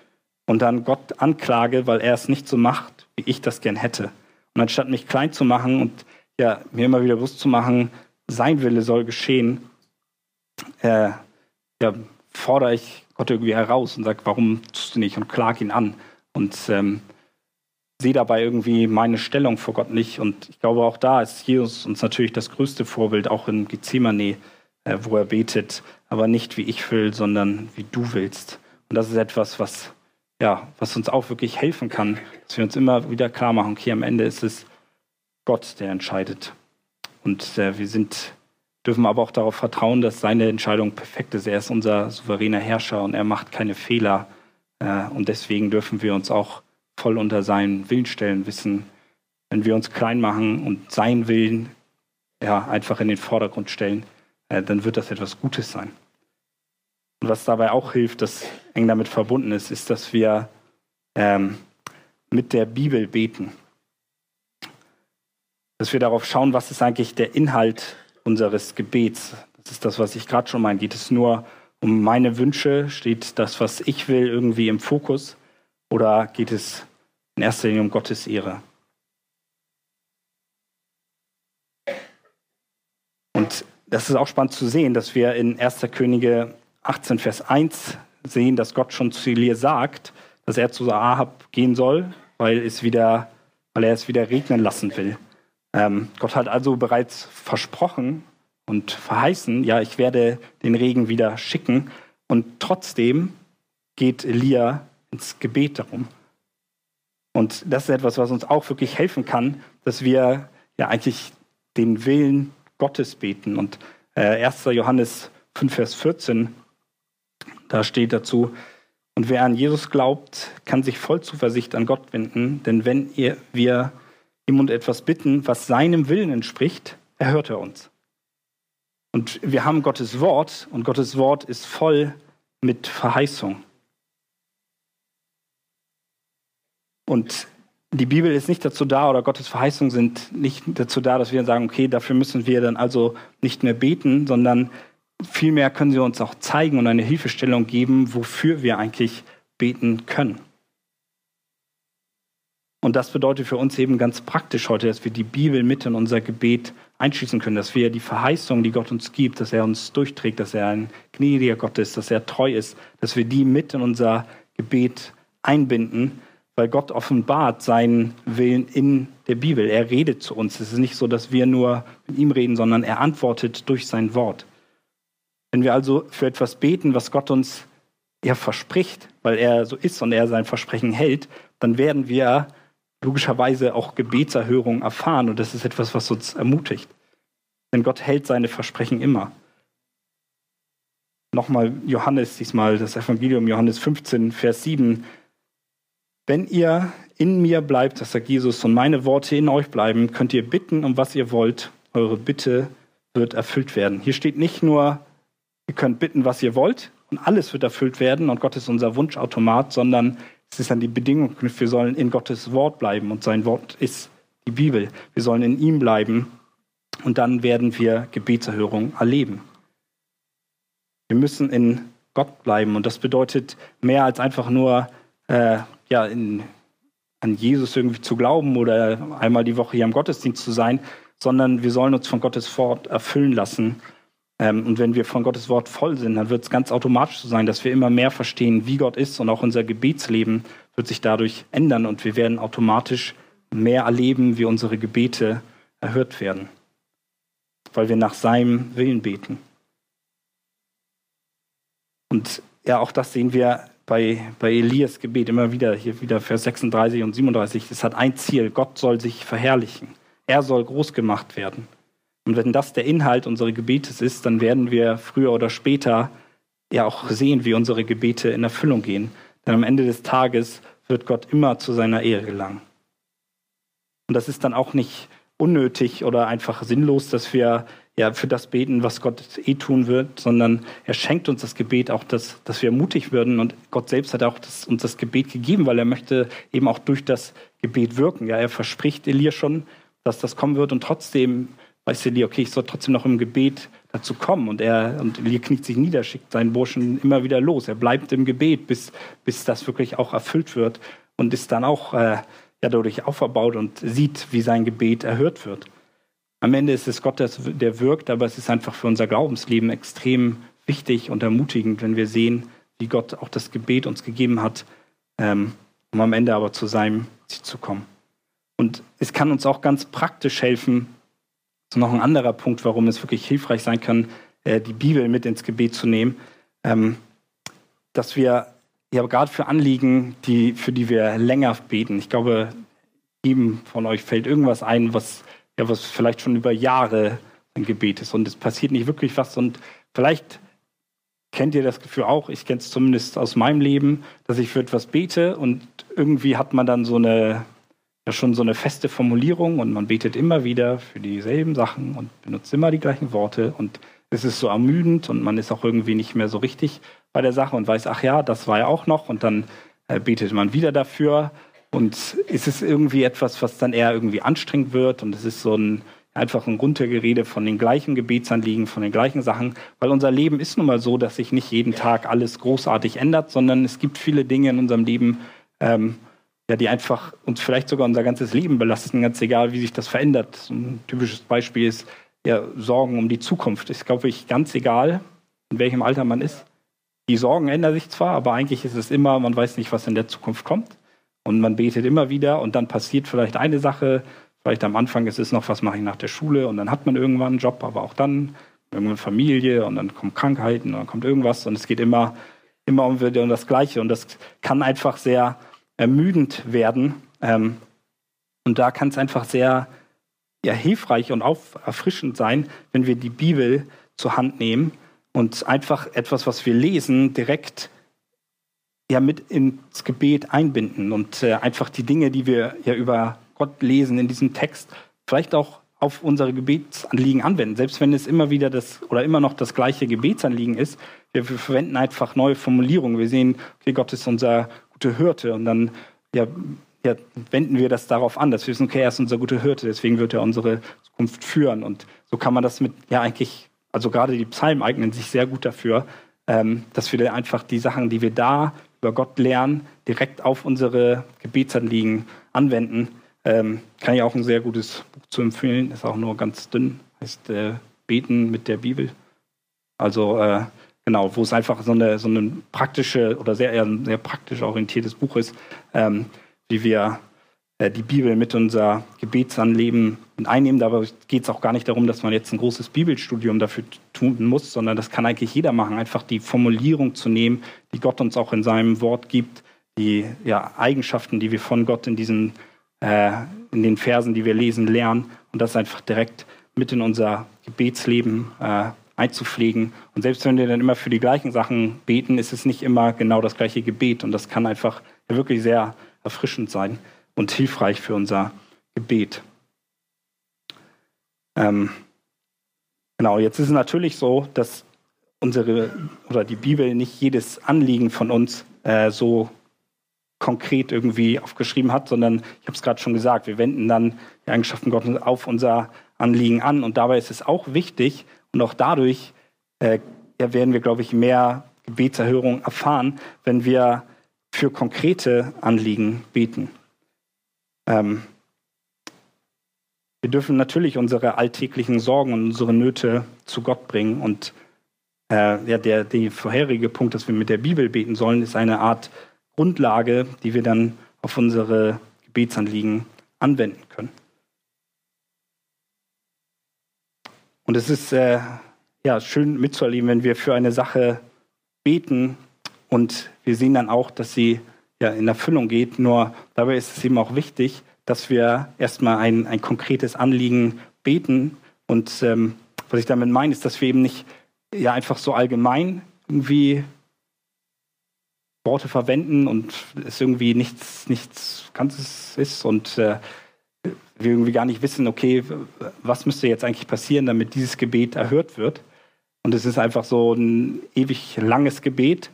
und dann Gott anklage, weil er es nicht so macht, wie ich das gern hätte. Und anstatt mich klein zu machen und ja, mir immer wieder bewusst zu machen, sein Wille soll geschehen, äh, ja, fordere ich Gott irgendwie heraus und sage, warum tust du nicht und klage ihn an und ähm, sehe dabei irgendwie meine Stellung vor Gott nicht. Und ich glaube, auch da ist Jesus uns natürlich das größte Vorbild, auch in Gethsemane, äh, wo er betet, aber nicht wie ich will, sondern wie du willst. Und das ist etwas, was, ja, was uns auch wirklich helfen kann, dass wir uns immer wieder klar machen, okay, am Ende ist es Gott, der entscheidet. Und äh, wir sind dürfen aber auch darauf vertrauen, dass seine Entscheidung perfekt ist. Er ist unser souveräner Herrscher und er macht keine Fehler. Äh, und deswegen dürfen wir uns auch voll unter seinen Willen stellen, wissen, wenn wir uns klein machen und seinen Willen ja, einfach in den Vordergrund stellen, äh, dann wird das etwas Gutes sein. Und was dabei auch hilft, das eng damit verbunden ist, ist, dass wir ähm, mit der Bibel beten. Dass wir darauf schauen, was ist eigentlich der Inhalt unseres Gebets. Das ist das, was ich gerade schon meine. Geht es nur um meine Wünsche? Steht das, was ich will, irgendwie im Fokus? Oder geht es in erster Linie um Gottes Ehre? Und das ist auch spannend zu sehen, dass wir in 1. Könige 18, Vers 1 sehen, dass Gott schon zu Elia sagt, dass er zu Ahab gehen soll, weil, es wieder, weil er es wieder regnen lassen will. Ähm, Gott hat also bereits versprochen und verheißen, ja, ich werde den Regen wieder schicken. Und trotzdem geht Elia ins Gebet darum. Und das ist etwas, was uns auch wirklich helfen kann, dass wir ja eigentlich den Willen Gottes beten. Und äh, 1. Johannes 5, Vers 14, da steht dazu, und wer an Jesus glaubt, kann sich voll Zuversicht an Gott wenden, denn wenn ihr, wir ihm und etwas bitten, was seinem Willen entspricht, erhört er uns. Und wir haben Gottes Wort und Gottes Wort ist voll mit Verheißung. Und die Bibel ist nicht dazu da oder Gottes Verheißungen sind nicht dazu da, dass wir sagen, okay, dafür müssen wir dann also nicht mehr beten, sondern vielmehr können sie uns auch zeigen und eine Hilfestellung geben, wofür wir eigentlich beten können. Und das bedeutet für uns eben ganz praktisch heute, dass wir die Bibel mit in unser Gebet einschließen können, dass wir die Verheißung, die Gott uns gibt, dass er uns durchträgt, dass er ein gnädiger Gott ist, dass er treu ist, dass wir die mit in unser Gebet einbinden, weil Gott offenbart seinen Willen in der Bibel. Er redet zu uns. Es ist nicht so, dass wir nur mit ihm reden, sondern er antwortet durch sein Wort. Wenn wir also für etwas beten, was Gott uns ja verspricht, weil er so ist und er sein Versprechen hält, dann werden wir logischerweise auch Gebetserhörung erfahren und das ist etwas, was uns ermutigt. Denn Gott hält seine Versprechen immer. Nochmal Johannes, diesmal das Evangelium Johannes 15, Vers 7. Wenn ihr in mir bleibt, das sagt Jesus, und meine Worte in euch bleiben, könnt ihr bitten, um was ihr wollt. Eure Bitte wird erfüllt werden. Hier steht nicht nur, ihr könnt bitten, was ihr wollt, und alles wird erfüllt werden, und Gott ist unser Wunschautomat, sondern es ist an die Bedingung geknüpft, wir sollen in Gottes Wort bleiben und sein Wort ist die Bibel. Wir sollen in ihm bleiben und dann werden wir Gebetserhörung erleben. Wir müssen in Gott bleiben und das bedeutet mehr als einfach nur äh, ja, in, an Jesus irgendwie zu glauben oder einmal die Woche hier im Gottesdienst zu sein, sondern wir sollen uns von Gottes Wort erfüllen lassen ähm, und wenn wir von Gottes Wort voll sind, dann wird es ganz automatisch so sein, dass wir immer mehr verstehen, wie Gott ist und auch unser Gebetsleben wird sich dadurch ändern und wir werden automatisch mehr erleben, wie unsere Gebete erhört werden, weil wir nach seinem Willen beten. Und ja, auch das sehen wir bei, bei Elias Gebet immer wieder, hier wieder Vers 36 und 37. Es hat ein Ziel, Gott soll sich verherrlichen. Er soll groß gemacht werden. Und wenn das der Inhalt unseres Gebetes ist, dann werden wir früher oder später ja auch sehen, wie unsere Gebete in Erfüllung gehen. Denn am Ende des Tages wird Gott immer zu seiner Ehre gelangen. Und das ist dann auch nicht unnötig oder einfach sinnlos, dass wir ja für das beten, was Gott eh tun wird, sondern er schenkt uns das Gebet auch, dass, dass wir mutig würden. Und Gott selbst hat auch das, uns das Gebet gegeben, weil er möchte eben auch durch das Gebet wirken. Ja, er verspricht Elia schon, dass das kommen wird und trotzdem weiß Eli, okay, ich soll trotzdem noch im Gebet dazu kommen. Und er und Eli kniet sich nieder, schickt seinen Burschen immer wieder los. Er bleibt im Gebet, bis, bis das wirklich auch erfüllt wird und ist dann auch äh, ja, dadurch auferbaut und sieht, wie sein Gebet erhört wird. Am Ende ist es Gott, der wirkt, aber es ist einfach für unser Glaubensleben extrem wichtig und ermutigend, wenn wir sehen, wie Gott auch das Gebet uns gegeben hat, ähm, um am Ende aber zu seinem Ziel zu kommen. Und es kann uns auch ganz praktisch helfen, ist noch ein anderer Punkt, warum es wirklich hilfreich sein kann, äh, die Bibel mit ins Gebet zu nehmen, ähm, dass wir ja gerade für Anliegen, die, für die wir länger beten, ich glaube, jedem von euch fällt irgendwas ein, was, ja, was vielleicht schon über Jahre ein Gebet ist. Und es passiert nicht wirklich was. Und vielleicht kennt ihr das Gefühl auch, ich kenne es zumindest aus meinem Leben, dass ich für etwas bete und irgendwie hat man dann so eine ja schon so eine feste Formulierung und man betet immer wieder für dieselben Sachen und benutzt immer die gleichen Worte und es ist so ermüdend und man ist auch irgendwie nicht mehr so richtig bei der Sache und weiß, ach ja, das war ja auch noch und dann äh, betet man wieder dafür und ist es irgendwie etwas, was dann eher irgendwie anstrengend wird und es ist so ein einfach ein Runtergerede von den gleichen Gebetsanliegen, von den gleichen Sachen, weil unser Leben ist nun mal so, dass sich nicht jeden Tag alles großartig ändert, sondern es gibt viele Dinge in unserem Leben, ähm, ja, die einfach uns vielleicht sogar unser ganzes Leben belasten, ganz egal, wie sich das verändert. Ein typisches Beispiel ist ja, Sorgen um die Zukunft. Ist, glaube ich, ganz egal, in welchem Alter man ist. Die Sorgen ändern sich zwar, aber eigentlich ist es immer, man weiß nicht, was in der Zukunft kommt. Und man betet immer wieder und dann passiert vielleicht eine Sache. Vielleicht am Anfang ist es noch, was mache ich nach der Schule und dann hat man irgendwann einen Job, aber auch dann irgendwann Familie und dann kommen Krankheiten und dann kommt irgendwas und es geht immer, immer um das Gleiche. Und das kann einfach sehr ermüdend werden. Ähm, und da kann es einfach sehr ja, hilfreich und erfrischend sein, wenn wir die Bibel zur Hand nehmen und einfach etwas, was wir lesen, direkt ja mit ins Gebet einbinden und äh, einfach die Dinge, die wir ja über Gott lesen in diesem Text, vielleicht auch auf unsere Gebetsanliegen anwenden. Selbst wenn es immer wieder das oder immer noch das gleiche Gebetsanliegen ist, wir, wir verwenden einfach neue Formulierungen. Wir sehen, okay, Gott ist unser gute Hirte. Und dann ja, ja, wenden wir das darauf an, dass wir wissen, okay, er ist unser guter Hirte, deswegen wird er unsere Zukunft führen. Und so kann man das mit, ja eigentlich, also gerade die Psalmen eignen sich sehr gut dafür, ähm, dass wir einfach die Sachen, die wir da über Gott lernen, direkt auf unsere Gebetsanliegen anwenden. Ähm, kann ich auch ein sehr gutes Buch zu empfehlen, ist auch nur ganz dünn, heißt äh, Beten mit der Bibel. Also äh, Genau, wo es einfach so eine, so eine praktische oder sehr, sehr praktisch orientiertes Buch ist, ähm, wie wir äh, die Bibel mit unser Gebetsanleben einnehmen. Dabei geht es auch gar nicht darum, dass man jetzt ein großes Bibelstudium dafür tun muss, sondern das kann eigentlich jeder machen. Einfach die Formulierung zu nehmen, die Gott uns auch in seinem Wort gibt, die ja, Eigenschaften, die wir von Gott in diesen äh, in den Versen, die wir lesen, lernen und das einfach direkt mit in unser Gebetsleben äh, einzupflegen. Und selbst wenn wir dann immer für die gleichen Sachen beten, ist es nicht immer genau das gleiche Gebet. Und das kann einfach wirklich sehr erfrischend sein und hilfreich für unser Gebet. Ähm, genau, jetzt ist es natürlich so, dass unsere oder die Bibel nicht jedes Anliegen von uns äh, so konkret irgendwie aufgeschrieben hat, sondern ich habe es gerade schon gesagt, wir wenden dann die Eigenschaften Gottes auf unser Anliegen an. Und dabei ist es auch wichtig, und auch dadurch äh, werden wir, glaube ich, mehr Gebetserhörung erfahren, wenn wir für konkrete Anliegen beten. Ähm, wir dürfen natürlich unsere alltäglichen Sorgen und unsere Nöte zu Gott bringen. Und äh, ja, der, der vorherige Punkt, dass wir mit der Bibel beten sollen, ist eine Art Grundlage, die wir dann auf unsere Gebetsanliegen anwenden können. Und es ist äh, ja, schön mitzuerleben, wenn wir für eine Sache beten und wir sehen dann auch, dass sie ja, in Erfüllung geht. Nur dabei ist es eben auch wichtig, dass wir erstmal ein, ein konkretes Anliegen beten. Und ähm, was ich damit meine, ist, dass wir eben nicht ja, einfach so allgemein irgendwie Worte verwenden und es irgendwie nichts, nichts Ganzes ist und äh, wir irgendwie gar nicht wissen, okay, was müsste jetzt eigentlich passieren, damit dieses Gebet erhört wird. Und es ist einfach so ein ewig langes Gebet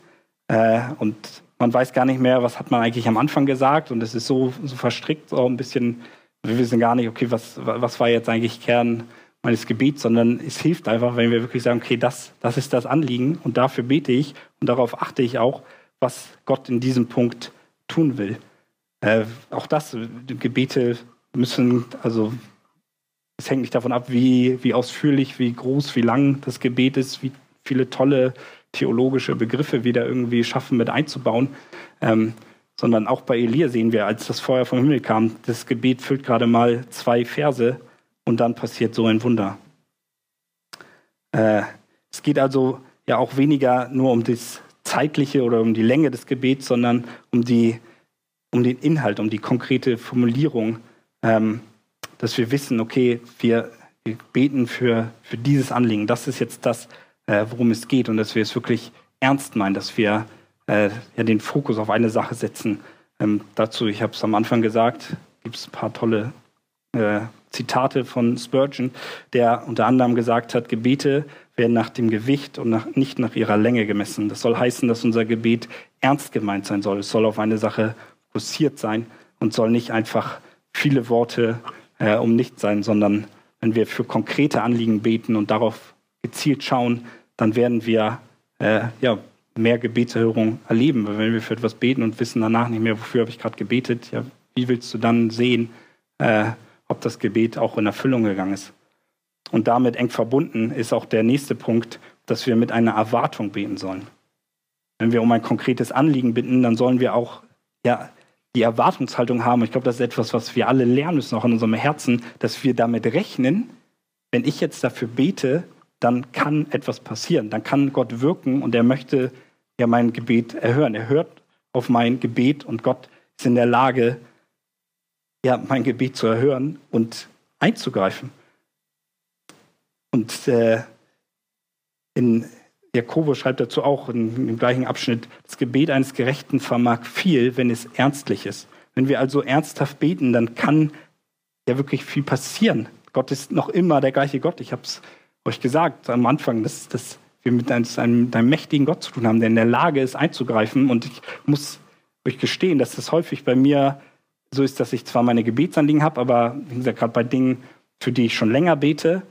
äh, und man weiß gar nicht mehr, was hat man eigentlich am Anfang gesagt und es ist so, so verstrickt, auch ein bisschen Wir wissen gar nicht, okay, was, was war jetzt eigentlich Kern meines Gebets, sondern es hilft einfach, wenn wir wirklich sagen, okay, das, das ist das Anliegen und dafür bete ich und darauf achte ich auch, was Gott in diesem Punkt tun will. Äh, auch das, Gebete müssen, also es hängt nicht davon ab, wie, wie ausführlich, wie groß, wie lang das Gebet ist, wie viele tolle theologische Begriffe wir da irgendwie schaffen mit einzubauen. Ähm, sondern auch bei Elia sehen wir, als das Feuer vom Himmel kam, das Gebet füllt gerade mal zwei Verse und dann passiert so ein Wunder. Äh, es geht also ja auch weniger nur um das zeitliche oder um die Länge des Gebets, sondern um, die, um den Inhalt, um die konkrete Formulierung, ähm, dass wir wissen, okay, wir, wir beten für, für dieses Anliegen. Das ist jetzt das, äh, worum es geht und dass wir es wirklich ernst meinen, dass wir äh, ja, den Fokus auf eine Sache setzen. Ähm, dazu, ich habe es am Anfang gesagt, gibt es ein paar tolle äh, Zitate von Spurgeon, der unter anderem gesagt hat, Gebete werden nach dem Gewicht und nach, nicht nach ihrer Länge gemessen. Das soll heißen, dass unser Gebet ernst gemeint sein soll. Es soll auf eine Sache fokussiert sein und soll nicht einfach viele Worte äh, um nichts sein, sondern wenn wir für konkrete Anliegen beten und darauf gezielt schauen, dann werden wir äh, ja, mehr Gebetserhörung erleben. Weil wenn wir für etwas beten und wissen danach nicht mehr, wofür habe ich gerade gebetet, ja, wie willst du dann sehen, äh, ob das Gebet auch in Erfüllung gegangen ist? Und damit eng verbunden ist auch der nächste Punkt, dass wir mit einer Erwartung beten sollen. Wenn wir um ein konkretes Anliegen bitten, dann sollen wir auch ja, die Erwartungshaltung haben. Ich glaube, das ist etwas, was wir alle lernen müssen, auch in unserem Herzen, dass wir damit rechnen, wenn ich jetzt dafür bete, dann kann etwas passieren. Dann kann Gott wirken und er möchte ja mein Gebet erhören. Er hört auf mein Gebet und Gott ist in der Lage, ja, mein Gebet zu erhören und einzugreifen. Und äh, in Jakobus schreibt dazu auch in, dem gleichen Abschnitt, das Gebet eines Gerechten vermag viel, wenn es ernstlich ist. Wenn wir also ernsthaft beten, dann kann ja wirklich viel passieren. Gott ist noch immer der gleiche Gott. Ich habe es euch gesagt am Anfang, dass, dass wir mit einem, einem, einem, mächtigen Gott zu tun haben, der in der Lage ist, einzugreifen. Und ich muss euch gestehen, dass das häufig bei mir so ist, dass ich zwar meine Gebetsanliegen habe, aber wie gesagt, gerade bei Dingen, für die ich schon länger bete,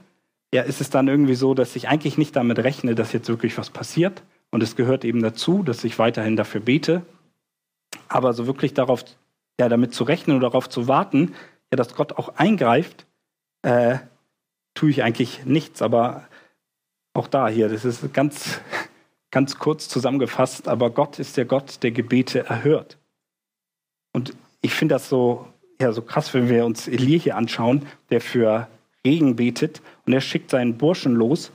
ja, ist es dann irgendwie so, dass ich eigentlich nicht damit rechne, dass jetzt wirklich was passiert. Und es gehört eben dazu, dass ich weiterhin dafür bete. Aber so wirklich darauf, ja, damit zu rechnen oder darauf zu warten, ja, dass Gott auch eingreift, äh, tue ich eigentlich nichts. Aber auch da hier, das ist ganz, ganz kurz zusammengefasst, aber Gott ist der Gott, der Gebete erhört. Und ich finde das so, ja, so krass, wenn wir uns Elie hier anschauen, der für Regen betet und er schickt seinen Burschen los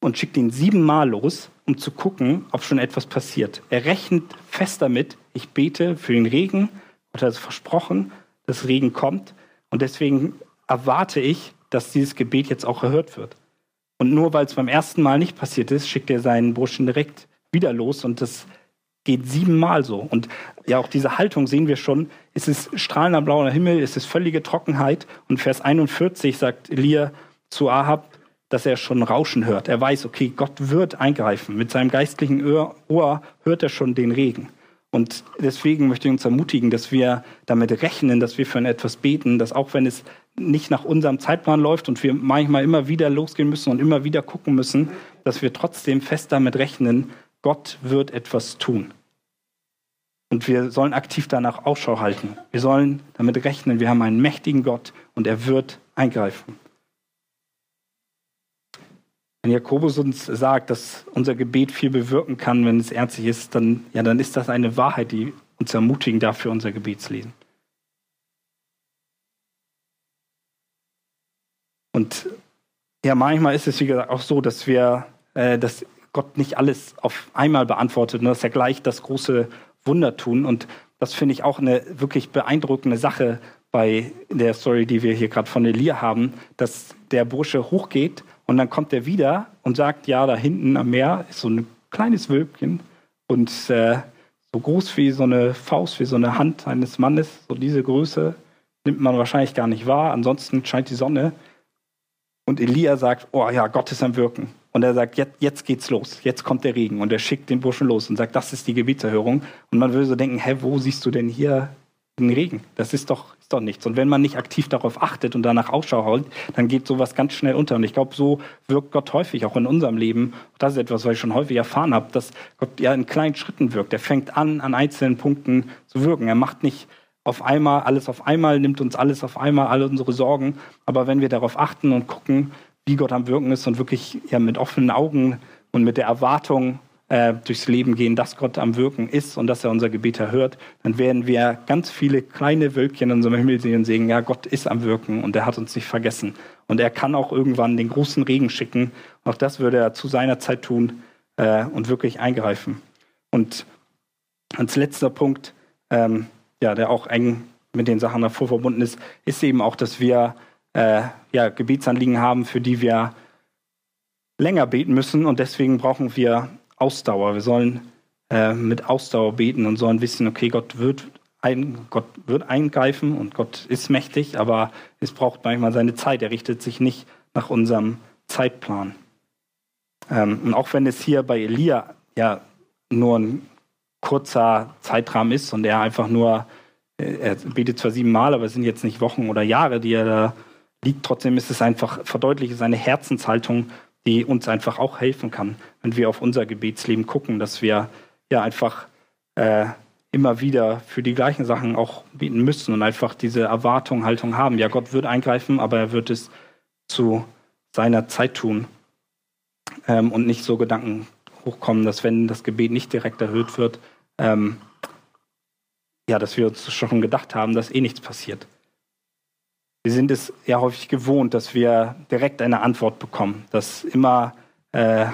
und schickt ihn siebenmal los, um zu gucken, ob schon etwas passiert. Er rechnet fest damit, ich bete für den Regen, Gott hat es versprochen, dass Regen kommt und deswegen erwarte ich, dass dieses Gebet jetzt auch erhört wird. Und nur weil es beim ersten Mal nicht passiert ist, schickt er seinen Burschen direkt wieder los und das geht siebenmal so. Und ja, auch diese Haltung sehen wir schon. Es ist strahlender blauer Himmel, es ist völlige Trockenheit. Und Vers 41 sagt Elia zu Ahab, dass er schon Rauschen hört. Er weiß, okay, Gott wird eingreifen. Mit seinem geistlichen Ohr hört er schon den Regen. Und deswegen möchte ich uns ermutigen, dass wir damit rechnen, dass wir für etwas beten, dass auch wenn es nicht nach unserem Zeitplan läuft und wir manchmal immer wieder losgehen müssen und immer wieder gucken müssen, dass wir trotzdem fest damit rechnen, Gott wird etwas tun. Und wir sollen aktiv danach Ausschau halten. Wir sollen damit rechnen, wir haben einen mächtigen Gott und er wird eingreifen. Wenn Jakobus uns sagt, dass unser Gebet viel bewirken kann, wenn es ernstlich ist, dann, ja, dann ist das eine Wahrheit, die uns ermutigen darf für unser Gebetslesen. Und ja, manchmal ist es, wie gesagt, auch so, dass wir, äh, dass Gott nicht alles auf einmal beantwortet und dass er gleich das große Wunder tun. Und das finde ich auch eine wirklich beeindruckende Sache bei der Story, die wir hier gerade von Elia haben, dass der Bursche hochgeht und dann kommt er wieder und sagt, ja, da hinten am Meer ist so ein kleines Wölkchen und äh, so groß wie so eine Faust, wie so eine Hand eines Mannes, so diese Größe nimmt man wahrscheinlich gar nicht wahr. Ansonsten scheint die Sonne. Und Elia sagt, oh ja, Gott ist am Wirken. Und er sagt, jetzt, jetzt geht's los, jetzt kommt der Regen. Und er schickt den Burschen los und sagt, das ist die Gebetserhörung. Und man würde so denken, hä, wo siehst du denn hier den Regen. Das ist doch, ist doch nichts. Und wenn man nicht aktiv darauf achtet und danach Ausschau hält, dann geht sowas ganz schnell unter. Und ich glaube, so wirkt Gott häufig, auch in unserem Leben. Das ist etwas, was ich schon häufig erfahren habe, dass Gott ja in kleinen Schritten wirkt. Er fängt an, an einzelnen Punkten zu wirken. Er macht nicht auf einmal alles auf einmal, nimmt uns alles auf einmal, alle unsere Sorgen. Aber wenn wir darauf achten und gucken, wie Gott am Wirken ist und wirklich ja, mit offenen Augen und mit der Erwartung äh, durchs Leben gehen, dass Gott am Wirken ist und dass er unser Gebet erhört, dann werden wir ganz viele kleine Wölkchen in unserem Himmel sehen und sehen, ja, Gott ist am Wirken und er hat uns nicht vergessen. Und er kann auch irgendwann den großen Regen schicken. Auch das würde er zu seiner Zeit tun äh, und wirklich eingreifen. Und als letzter Punkt, ähm, ja, der auch eng mit den Sachen davor verbunden ist, ist eben auch, dass wir äh, ja, Gebetsanliegen haben, für die wir länger beten müssen und deswegen brauchen wir Ausdauer. Wir sollen äh, mit Ausdauer beten und sollen wissen, okay, Gott wird, ein, Gott wird eingreifen und Gott ist mächtig, aber es braucht manchmal seine Zeit. Er richtet sich nicht nach unserem Zeitplan. Ähm, und auch wenn es hier bei Elia ja nur ein kurzer Zeitrahmen ist und er einfach nur, äh, er betet zwar siebenmal, aber es sind jetzt nicht Wochen oder Jahre, die er da liegt, trotzdem ist es einfach, verdeutlicht seine Herzenshaltung die uns einfach auch helfen kann, wenn wir auf unser Gebetsleben gucken, dass wir ja einfach äh, immer wieder für die gleichen Sachen auch beten müssen und einfach diese Erwartung, Haltung haben. Ja, Gott wird eingreifen, aber er wird es zu seiner Zeit tun ähm, und nicht so Gedanken hochkommen, dass wenn das Gebet nicht direkt erhöht wird, ähm, ja, dass wir uns schon gedacht haben, dass eh nichts passiert. Wir sind es ja häufig gewohnt, dass wir direkt eine Antwort bekommen, dass immer äh,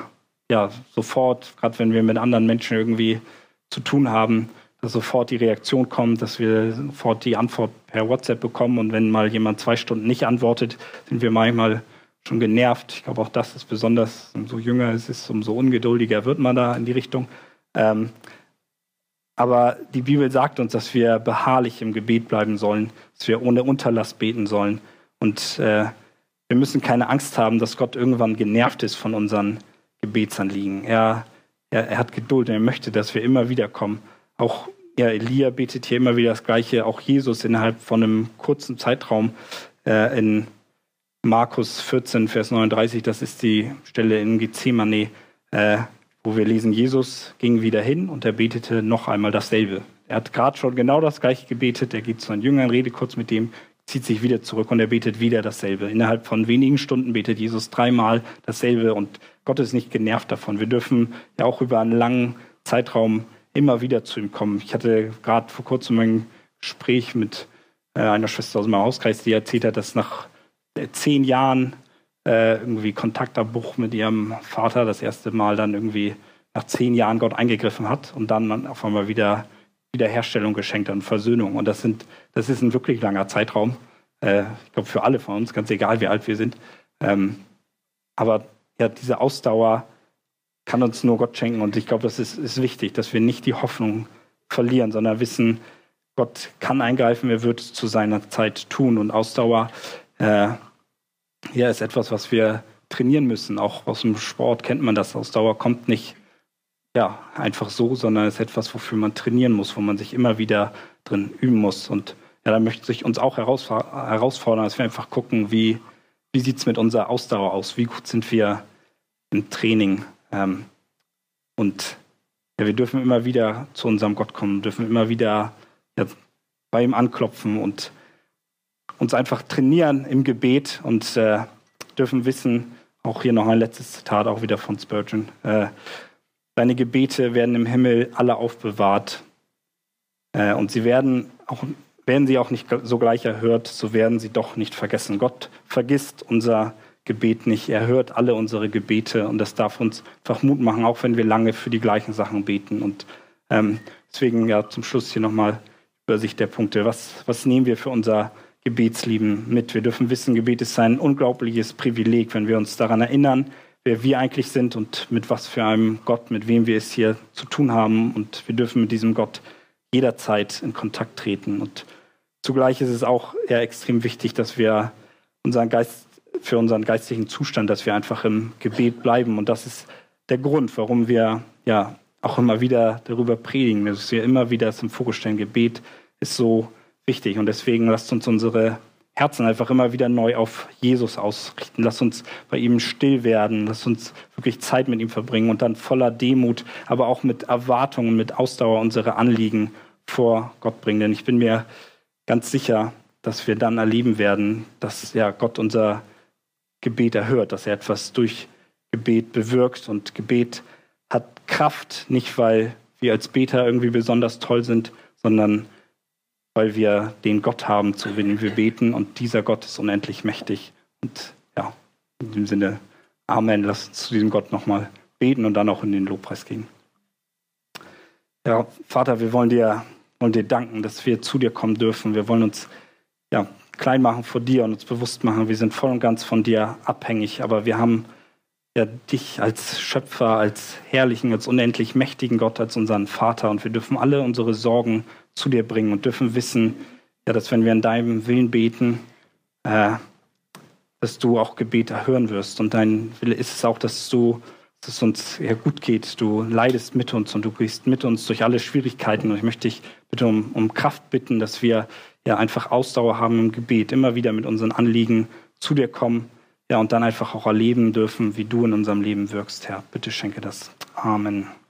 ja sofort, gerade wenn wir mit anderen Menschen irgendwie zu tun haben, dass sofort die Reaktion kommt, dass wir sofort die Antwort per WhatsApp bekommen und wenn mal jemand zwei Stunden nicht antwortet, sind wir manchmal schon genervt. Ich glaube, auch das ist besonders, umso jünger es ist, umso ungeduldiger wird man da in die Richtung. Ähm, aber die Bibel sagt uns, dass wir beharrlich im Gebet bleiben sollen, dass wir ohne Unterlass beten sollen. Und äh, wir müssen keine Angst haben, dass Gott irgendwann genervt ist von unseren Gebetsanliegen. Er, er, er hat Geduld und er möchte, dass wir immer wieder kommen. Auch ja, Elia betet hier immer wieder das Gleiche, auch Jesus innerhalb von einem kurzen Zeitraum äh, in Markus 14, Vers 39, das ist die Stelle in Gethsemane, äh, wo wir lesen, Jesus ging wieder hin und er betete noch einmal dasselbe. Er hat gerade schon genau das gleiche gebetet, er geht zu seinen Jüngern, redet kurz mit dem, zieht sich wieder zurück und er betet wieder dasselbe. Innerhalb von wenigen Stunden betet Jesus dreimal dasselbe und Gott ist nicht genervt davon. Wir dürfen ja auch über einen langen Zeitraum immer wieder zu ihm kommen. Ich hatte gerade vor kurzem ein Gespräch mit äh, einer Schwester aus meinem Hauskreis, die erzählt hat, dass nach äh, zehn Jahren äh, irgendwie Kontaktabbruch mit ihrem Vater das erste Mal dann irgendwie nach zehn Jahren Gott eingegriffen hat und dann auf einmal wieder Wiederherstellung geschenkt und Versöhnung. Und das, sind, das ist ein wirklich langer Zeitraum. Äh, ich glaube, für alle von uns, ganz egal, wie alt wir sind. Ähm, aber ja, diese Ausdauer kann uns nur Gott schenken. Und ich glaube, das ist, ist wichtig, dass wir nicht die Hoffnung verlieren, sondern wissen, Gott kann eingreifen, er wird es zu seiner Zeit tun. Und Ausdauer äh, ja, ist etwas, was wir trainieren müssen. Auch aus dem Sport kennt man das. Ausdauer kommt nicht ja, einfach so, sondern ist etwas, wofür man trainieren muss, wo man sich immer wieder drin üben muss. Und ja, da möchte ich uns auch herausfordern, dass wir einfach gucken, wie, wie sieht es mit unserer Ausdauer aus? Wie gut sind wir im Training? Ähm, und ja, wir dürfen immer wieder zu unserem Gott kommen, dürfen immer wieder ja, bei ihm anklopfen und uns einfach trainieren im Gebet und äh, dürfen wissen, auch hier noch ein letztes Zitat, auch wieder von Spurgeon. Äh, Deine Gebete werden im Himmel alle aufbewahrt. Äh, und sie werden auch, werden sie auch nicht sogleich erhört, so werden sie doch nicht vergessen. Gott vergisst unser Gebet nicht. Er hört alle unsere Gebete und das darf uns einfach Mut machen, auch wenn wir lange für die gleichen Sachen beten. Und ähm, deswegen ja zum Schluss hier nochmal Übersicht der Punkte. Was, was nehmen wir für unser Gebetsleben mit. Wir dürfen wissen, Gebet ist ein unglaubliches Privileg, wenn wir uns daran erinnern, wer wir eigentlich sind und mit was für einem Gott, mit wem wir es hier zu tun haben. Und wir dürfen mit diesem Gott jederzeit in Kontakt treten. Und zugleich ist es auch eher extrem wichtig, dass wir unseren Geist, für unseren geistlichen Zustand, dass wir einfach im Gebet bleiben. Und das ist der Grund, warum wir ja auch immer wieder darüber predigen, wir immer wieder es im Fokus stellen. Gebet ist so wichtig. Und deswegen lasst uns unsere Herzen einfach immer wieder neu auf Jesus ausrichten. Lass uns bei ihm still werden. Lass uns wirklich Zeit mit ihm verbringen und dann voller Demut, aber auch mit Erwartungen, mit Ausdauer unsere Anliegen vor Gott bringen. Denn ich bin mir ganz sicher, dass wir dann erleben werden, dass ja Gott unser Gebet erhört, dass er etwas durch Gebet bewirkt. Und Gebet hat Kraft, nicht weil wir als Beter irgendwie besonders toll sind, sondern weil wir den Gott haben, zu dem wir beten. Und dieser Gott ist unendlich mächtig. Und ja, in dem Sinne, Amen. Lass uns zu diesem Gott nochmal beten und dann auch in den Lobpreis gehen. Ja, Vater, wir wollen dir, wollen dir danken, dass wir zu dir kommen dürfen. Wir wollen uns ja, klein machen vor dir und uns bewusst machen, wir sind voll und ganz von dir abhängig, aber wir haben ja dich als Schöpfer, als herrlichen, als unendlich mächtigen Gott, als unseren Vater und wir dürfen alle unsere Sorgen zu dir bringen und dürfen wissen, ja, dass wenn wir in deinem Willen beten, äh, dass du auch Gebet erhören wirst. Und dein Wille ist es auch, dass du dass es uns ja, gut geht. Du leidest mit uns und du gehst mit uns durch alle Schwierigkeiten. Und ich möchte dich bitte um, um Kraft bitten, dass wir ja einfach Ausdauer haben im Gebet, immer wieder mit unseren Anliegen zu dir kommen, ja, und dann einfach auch erleben dürfen, wie du in unserem Leben wirkst, Herr. Bitte schenke das. Amen.